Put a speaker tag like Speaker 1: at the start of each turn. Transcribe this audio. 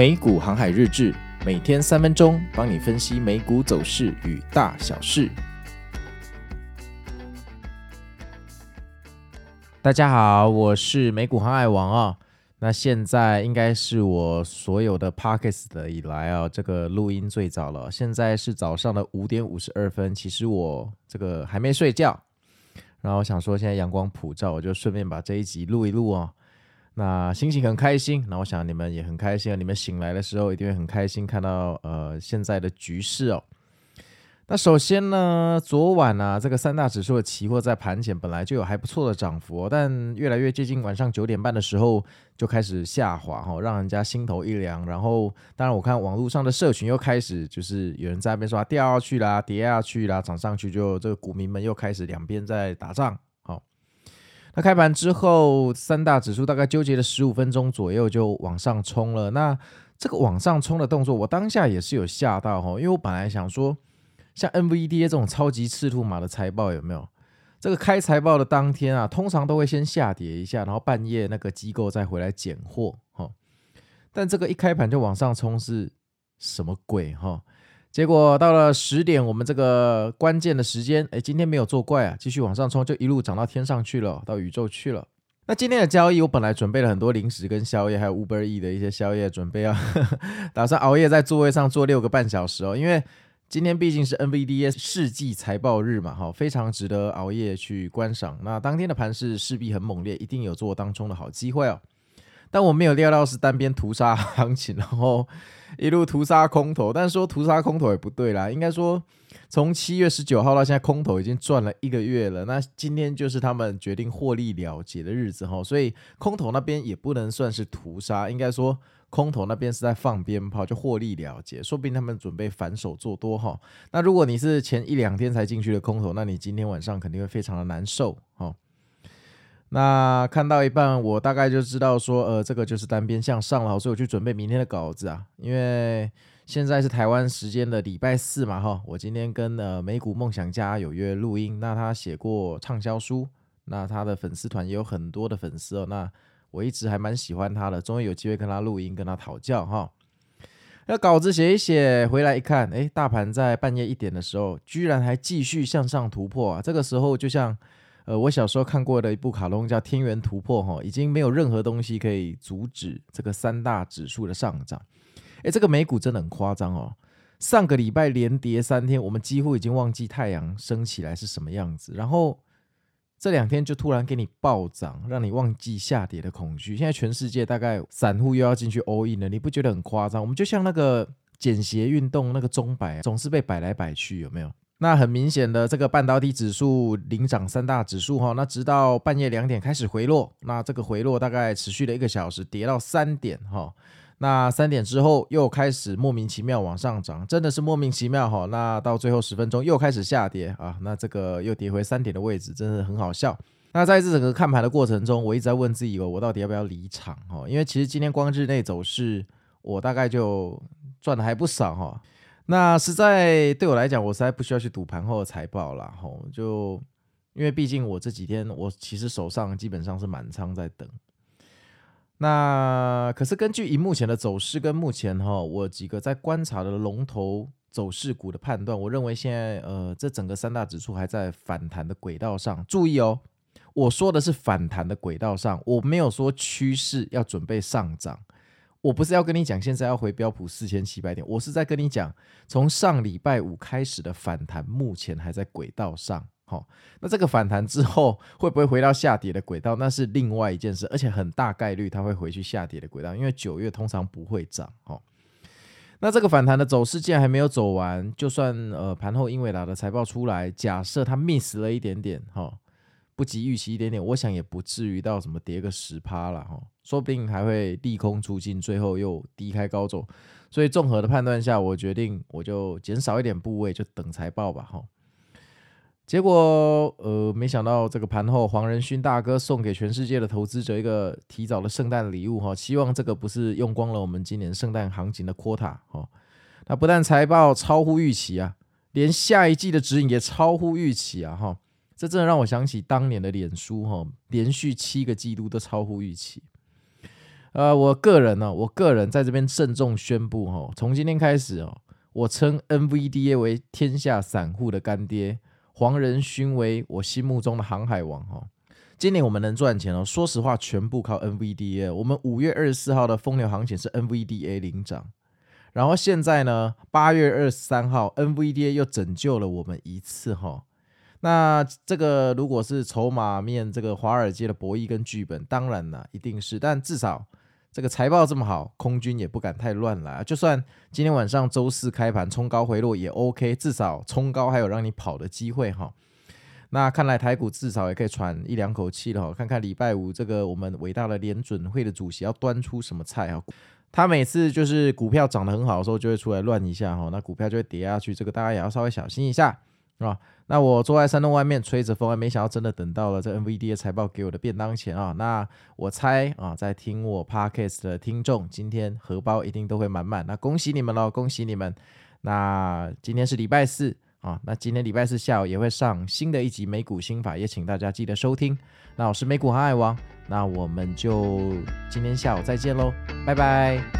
Speaker 1: 美股航海日志，每天三分钟，帮你分析美股走势与大小事。大家好，我是美股航海王啊、那现在应该是我所有的 Podcast 的以来啊，这个录音最早了。现在是早上的五点五十二分，其实我这个还没睡觉。然后我想说，现在阳光普照，我就顺便把这一集录一录哦。那心情很开心，那我想你们也很开心啊！你们醒来的时候一定会很开心，看到呃现在的局势哦。那首先呢，昨晚呢、啊，这个三大指数的期货在盘前本来就有还不错的涨幅、哦，但越来越接近晚上九点半的时候就开始下滑哈、让人家心头一凉。然后，当然我看网络上的社群又开始就是有人在那边说、掉下去啦，跌下去啦，涨上去就这个股民们又开始两边在打仗。那开盘之后，三大指数大概纠结了十五分钟左右就往上冲了。那这个往上冲的动作，我当下也是有吓到哈，因为我本来想说，像 NVDA 这种超级赤兔马的财报有没有？这个开财报的当天啊，通常都会先下跌一下，然后半夜那个机构再回来捡货哈。但这个一开盘就往上冲是什么鬼哈？结果到了十点，我们这个关键的时间，哎，今天没有作怪啊，继续往上冲，就一路涨到天上去了，到宇宙去了。那今天的交易，我本来准备了很多零食跟宵夜，还有 Uber E 的一些宵夜，准备要 打算熬夜在座位上坐六个半小时哦，因为今天毕竟是 NVDA 世纪财报日嘛，哈，非常值得熬夜去观赏。那当天的盘势势必很猛烈，一定有做当冲的好机会哦。但我没有料到是单边屠杀行情，然后一路屠杀空头。但是说屠杀空头也不对啦，应该说从七月十九号到现在，空头已经赚了一个月了。那今天就是他们决定获利了结的日子哈，所以空头那边也不能算是屠杀，应该说空头那边是在放鞭炮，就获利了结，说不定他们准备反手做多哈。那如果你是前一两天才进去的空头，那你今天晚上肯定会非常的难受哈。那看到一半，我大概就知道说，呃，这个就是单边向上了，所以我去准备明天的稿子啊。因为现在是台湾时间的礼拜四嘛，哈，我今天跟呃美股梦想家有约录音。那他写过畅销书，那他的粉丝团也有很多的粉丝哦。那我一直还蛮喜欢他的，终于有机会跟他录音，跟他讨教哈。那稿子写一写，回来一看，诶，大盘在半夜一点的时候，居然还继续向上突破啊！这个时候就像。呃，我小时候看过的一部卡通叫《天元突破》哈，已经没有任何东西可以阻止这个三大指数的上涨。诶，这个美股真的很夸张哦！上个礼拜连跌三天，我们几乎已经忘记太阳升起来是什么样子，然后这两天就突然给你暴涨，让你忘记下跌的恐惧。现在全世界大概散户又要进去 all in 了，你不觉得很夸张？我们就像那个简鞋运动那个钟摆，总是被摆来摆去，有没有？那很明显的，这个半导体指数领涨三大指数哈，那直到半夜两点开始回落，那这个回落大概持续了一个小时，跌到三点哈，那三点之后又开始莫名其妙往上涨，真的是莫名其妙哈，那到最后十分钟又开始下跌啊，那这个又跌回三点的位置，真的很好笑。那在这整个看盘的过程中，我一直在问自己，我到底要不要离场哈？因为其实今天光日内走势，我大概就赚的还不少哈。那实在对我来讲，我实在不需要去赌盘后的财报了。吼，就因为毕竟我这几天我其实手上基本上是满仓在等。那可是根据以目前的走势跟目前哈我几个在观察的龙头走势股的判断，我认为现在呃这整个三大指数还在反弹的轨道上。注意哦，我说的是反弹的轨道上，我没有说趋势要准备上涨。我不是要跟你讲现在要回标普四千七百点，我是在跟你讲从上礼拜五开始的反弹，目前还在轨道上。好，那这个反弹之后会不会回到下跌的轨道，那是另外一件事，而且很大概率它会回去下跌的轨道，因为九月通常不会涨。好，那这个反弹的走势既然还没有走完，就算呃盘后英伟达的财报出来，假设它 miss 了一点点，哈。不及预期一点点，我想也不至于到什么跌个十趴了哈，说不定还会利空出尽，最后又低开高走。所以综合的判断下，我决定我就减少一点部位，就等财报吧哈。结果呃，没想到这个盘后黄仁勋大哥送给全世界的投资者一个提早的圣诞礼物哈，希望这个不是用光了我们今年圣诞行情的 quota 哈。那不但财报超乎预期啊，连下一季的指引也超乎预期啊哈。这真的让我想起当年的脸书哈，连续七个季度都超乎预期。呃，我个人呢、我个人在这边郑重宣布哦，从今天开始哦，我称 NVDA 为天下散户的干爹，黄仁勋为我心目中的航海王哈、今年我们能赚钱哦，说实话，全部靠 NVDA。我们五月二十四号的疯牛行情是 NVDA 领涨，然后现在呢，八月二十三号 NVDA 又拯救了我们一次哈、那这个如果是筹码面这个华尔街的博弈跟剧本，当然啦，一定是，但至少。这个财报这么好，空军也不敢太乱来。就算今天晚上周四开盘冲高回落也 OK，至少冲高还有让你跑的机会哈。那看来台股至少也可以喘一两口气了哈。看看礼拜五这个我们伟大的联准会的主席要端出什么菜啊？他每次就是股票涨得很好的时候就会出来乱一下哈，那股票就会跌下去，这个大家也要稍微小心一下啊。那我坐在山洞外面吹着风，还没想到真的等到了这 NVDA 财报给我的便当钱啊！那我猜啊，在听我 Podcast 的听众，今天荷包一定都会满满。那恭喜你们喽，恭喜你们！那今天是礼拜四啊，那今天礼拜四下午也会上新的一集美股心法，也请大家记得收听。那我是美股航海王，那我们就今天下午再见喽，拜拜。